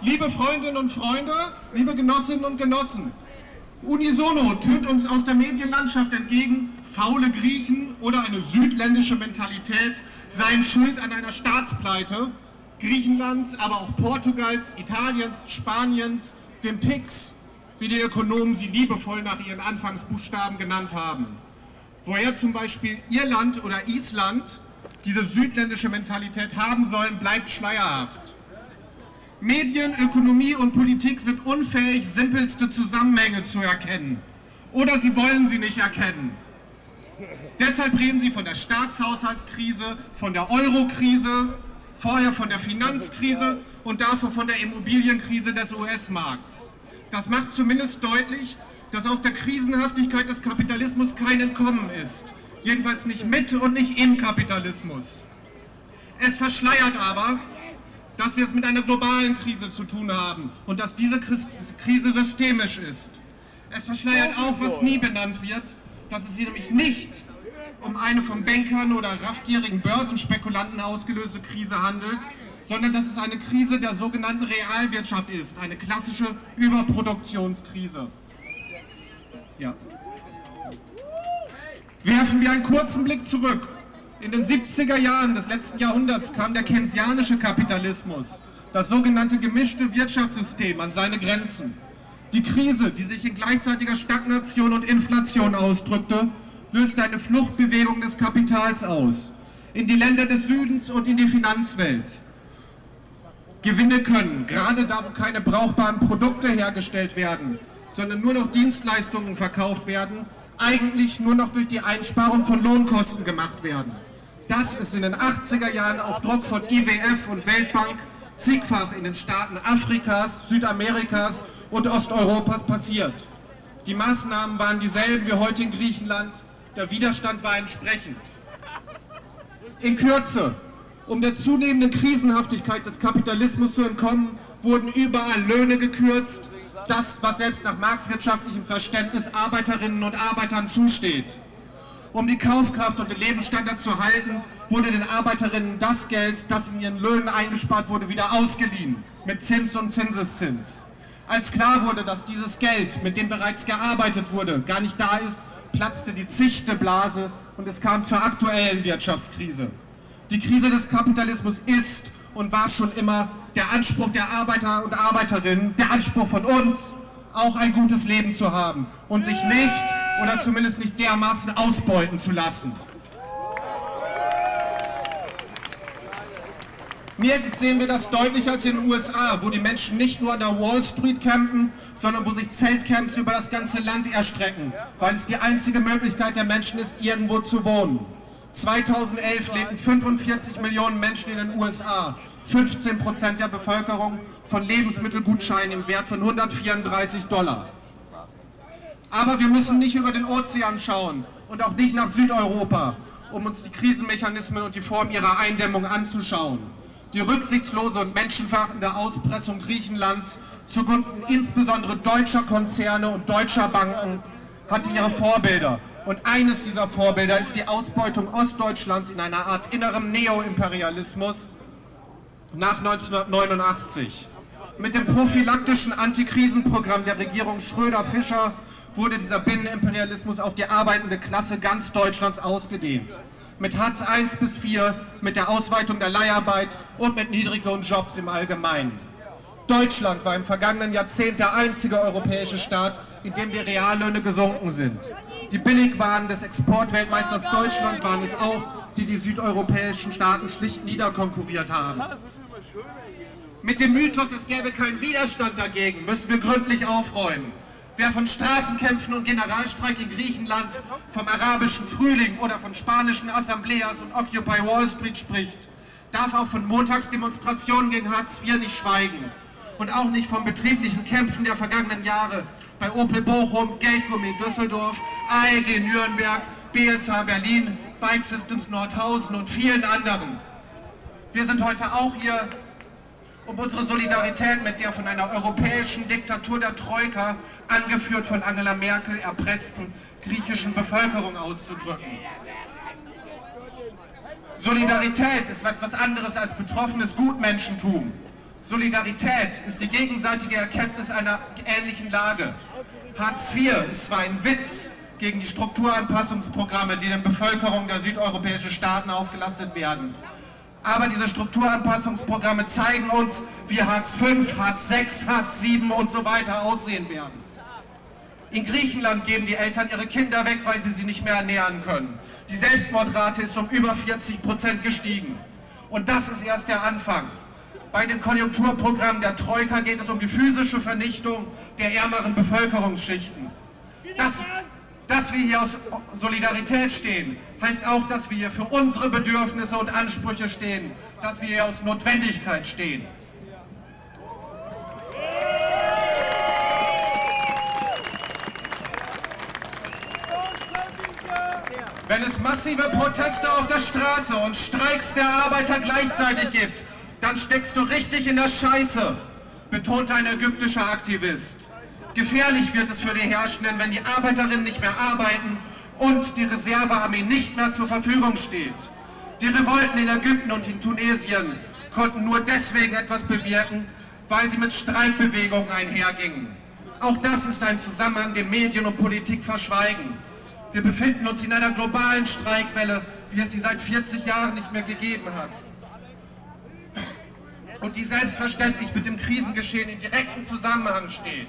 Liebe Freundinnen und Freunde, liebe Genossinnen und Genossen, unisono tönt uns aus der Medienlandschaft entgegen, faule Griechen oder eine südländische Mentalität seien schuld an einer Staatspleite Griechenlands, aber auch Portugals, Italiens, Spaniens, den PIX, wie die Ökonomen sie liebevoll nach ihren Anfangsbuchstaben genannt haben. Woher zum Beispiel Irland oder Island diese südländische Mentalität haben sollen, bleibt schleierhaft. Medien, Ökonomie und Politik sind unfähig, simpelste Zusammenhänge zu erkennen. Oder sie wollen sie nicht erkennen. Deshalb reden sie von der Staatshaushaltskrise, von der Eurokrise, vorher von der Finanzkrise und davor von der Immobilienkrise des US-Markts. Das macht zumindest deutlich, dass aus der Krisenhaftigkeit des Kapitalismus kein Entkommen ist. Jedenfalls nicht mit und nicht im Kapitalismus. Es verschleiert aber, dass wir es mit einer globalen Krise zu tun haben und dass diese Krise systemisch ist. Es verschleiert auch, was nie benannt wird, dass es sich nämlich nicht um eine von Bankern oder raffgierigen Börsenspekulanten ausgelöste Krise handelt, sondern dass es eine Krise der sogenannten Realwirtschaft ist, eine klassische Überproduktionskrise. Ja. Werfen wir einen kurzen Blick zurück. In den 70er Jahren des letzten Jahrhunderts kam der keynesianische Kapitalismus, das sogenannte gemischte Wirtschaftssystem, an seine Grenzen. Die Krise, die sich in gleichzeitiger Stagnation und Inflation ausdrückte, löste eine Fluchtbewegung des Kapitals aus, in die Länder des Südens und in die Finanzwelt. Gewinne können, gerade da, wo keine brauchbaren Produkte hergestellt werden, sondern nur noch Dienstleistungen verkauft werden, eigentlich nur noch durch die Einsparung von Lohnkosten gemacht werden. Das ist in den 80er Jahren auf Druck von IWF und Weltbank zigfach in den Staaten Afrikas, Südamerikas und Osteuropas passiert. Die Maßnahmen waren dieselben wie heute in Griechenland, der Widerstand war entsprechend. In Kürze, um der zunehmenden Krisenhaftigkeit des Kapitalismus zu entkommen, wurden überall Löhne gekürzt, das, was selbst nach marktwirtschaftlichem Verständnis Arbeiterinnen und Arbeitern zusteht. Um die Kaufkraft und den Lebensstandard zu halten, wurde den Arbeiterinnen das Geld, das in ihren Löhnen eingespart wurde, wieder ausgeliehen, mit Zins und Zinseszins. Als klar wurde, dass dieses Geld, mit dem bereits gearbeitet wurde, gar nicht da ist, platzte die zichte Blase und es kam zur aktuellen Wirtschaftskrise. Die Krise des Kapitalismus ist und war schon immer der Anspruch der Arbeiter und Arbeiterinnen, der Anspruch von uns, auch ein gutes Leben zu haben und sich nicht oder zumindest nicht dermaßen ausbeuten zu lassen. Nirgends sehen wir das deutlicher als in den USA, wo die Menschen nicht nur an der Wall Street campen, sondern wo sich Zeltcamps über das ganze Land erstrecken, weil es die einzige Möglichkeit der Menschen ist, irgendwo zu wohnen. 2011 lebten 45 Millionen Menschen in den USA, 15 Prozent der Bevölkerung von Lebensmittelgutscheinen im Wert von 134 Dollar. Aber wir müssen nicht über den Ozean schauen und auch nicht nach Südeuropa, um uns die Krisenmechanismen und die Form ihrer Eindämmung anzuschauen. Die rücksichtslose und menschenverachtende Auspressung Griechenlands zugunsten insbesondere deutscher Konzerne und deutscher Banken hatte ihre Vorbilder. Und eines dieser Vorbilder ist die Ausbeutung Ostdeutschlands in einer Art innerem Neoimperialismus nach 1989. Mit dem prophylaktischen Antikrisenprogramm der Regierung Schröder-Fischer wurde dieser Binnenimperialismus auf die arbeitende Klasse ganz Deutschlands ausgedehnt. Mit Hartz I bis IV, mit der Ausweitung der Leiharbeit und mit Niedriglohnjobs im Allgemeinen. Deutschland war im vergangenen Jahrzehnt der einzige europäische Staat, in dem die Reallöhne gesunken sind. Die Billigwaren des Exportweltmeisters Deutschland waren es auch, die die südeuropäischen Staaten schlicht niederkonkurriert haben. Mit dem Mythos, es gäbe keinen Widerstand dagegen, müssen wir gründlich aufräumen. Wer von Straßenkämpfen und Generalstreik in Griechenland, vom arabischen Frühling oder von spanischen Assembleas und Occupy Wall Street spricht, darf auch von Montagsdemonstrationen gegen Hartz IV nicht schweigen und auch nicht von betrieblichen Kämpfen der vergangenen Jahre bei Opel Bochum, Geldgummi Düsseldorf, AEG Nürnberg, BSH Berlin, Bike Systems Nordhausen und vielen anderen. Wir sind heute auch hier, um unsere Solidarität mit der von einer europäischen Diktatur der Troika, angeführt von Angela Merkel, erpressten griechischen Bevölkerung auszudrücken. Solidarität ist etwas anderes als betroffenes Gutmenschentum. Solidarität ist die gegenseitige Erkenntnis einer ähnlichen Lage. Hartz IV ist zwar ein Witz gegen die Strukturanpassungsprogramme, die den Bevölkerung der südeuropäischen Staaten aufgelastet werden. Aber diese Strukturanpassungsprogramme zeigen uns, wie Hartz V, Hartz VI, Hartz VII und so weiter aussehen werden. In Griechenland geben die Eltern ihre Kinder weg, weil sie sie nicht mehr ernähren können. Die Selbstmordrate ist um über 40 Prozent gestiegen. Und das ist erst der Anfang. Bei den Konjunkturprogrammen der Troika geht es um die physische Vernichtung der ärmeren Bevölkerungsschichten. Das, dass wir hier aus Solidarität stehen, heißt auch, dass wir hier für unsere Bedürfnisse und Ansprüche stehen, dass wir hier aus Notwendigkeit stehen. Wenn es massive Proteste auf der Straße und Streiks der Arbeiter gleichzeitig gibt, dann steckst du richtig in der Scheiße, betont ein ägyptischer Aktivist. Gefährlich wird es für die Herrschenden, wenn die Arbeiterinnen nicht mehr arbeiten und die Reservearmee nicht mehr zur Verfügung steht. Die Revolten in Ägypten und in Tunesien konnten nur deswegen etwas bewirken, weil sie mit Streikbewegungen einhergingen. Auch das ist ein Zusammenhang, den Medien und Politik verschweigen. Wir befinden uns in einer globalen Streikwelle, wie es sie seit 40 Jahren nicht mehr gegeben hat. Und die selbstverständlich mit dem Krisengeschehen in direktem Zusammenhang steht.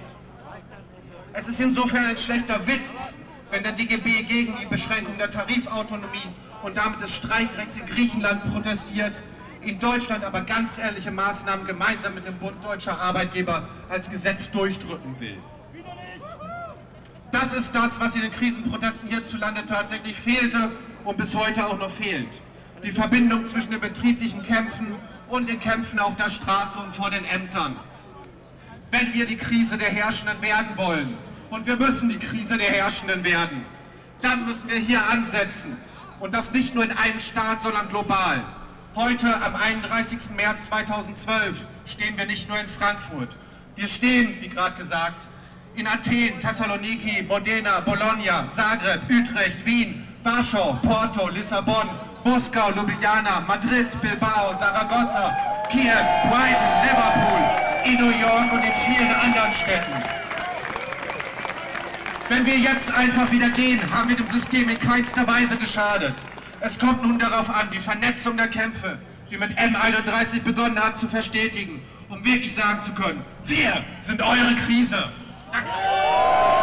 Es ist insofern ein schlechter Witz, wenn der DGB gegen die Beschränkung der Tarifautonomie und damit des Streikrechts in Griechenland protestiert, in Deutschland aber ganz ehrliche Maßnahmen gemeinsam mit dem Bund Deutscher Arbeitgeber als Gesetz durchdrücken will. Das ist das, was in den Krisenprotesten hierzulande tatsächlich fehlte und bis heute auch noch fehlt. Die Verbindung zwischen den betrieblichen Kämpfen und den Kämpfen auf der Straße und vor den Ämtern. Wenn wir die Krise der Herrschenden werden wollen, und wir müssen die Krise der Herrschenden werden, dann müssen wir hier ansetzen. Und das nicht nur in einem Staat, sondern global. Heute, am 31. März 2012, stehen wir nicht nur in Frankfurt. Wir stehen, wie gerade gesagt, in Athen, Thessaloniki, Modena, Bologna, Zagreb, Utrecht, Wien, Warschau, Porto, Lissabon, Moskau, Ljubljana, Madrid, Bilbao, Saragossa, Kiew, Brighton, Liverpool, in New York und in vielen anderen Städten. Wenn wir jetzt einfach wieder gehen, haben wir dem System in keinster Weise geschadet. Es kommt nun darauf an, die Vernetzung der Kämpfe, die mit M31 begonnen hat, zu verstetigen, um wirklich sagen zu können, wir sind eure Krise. Danke.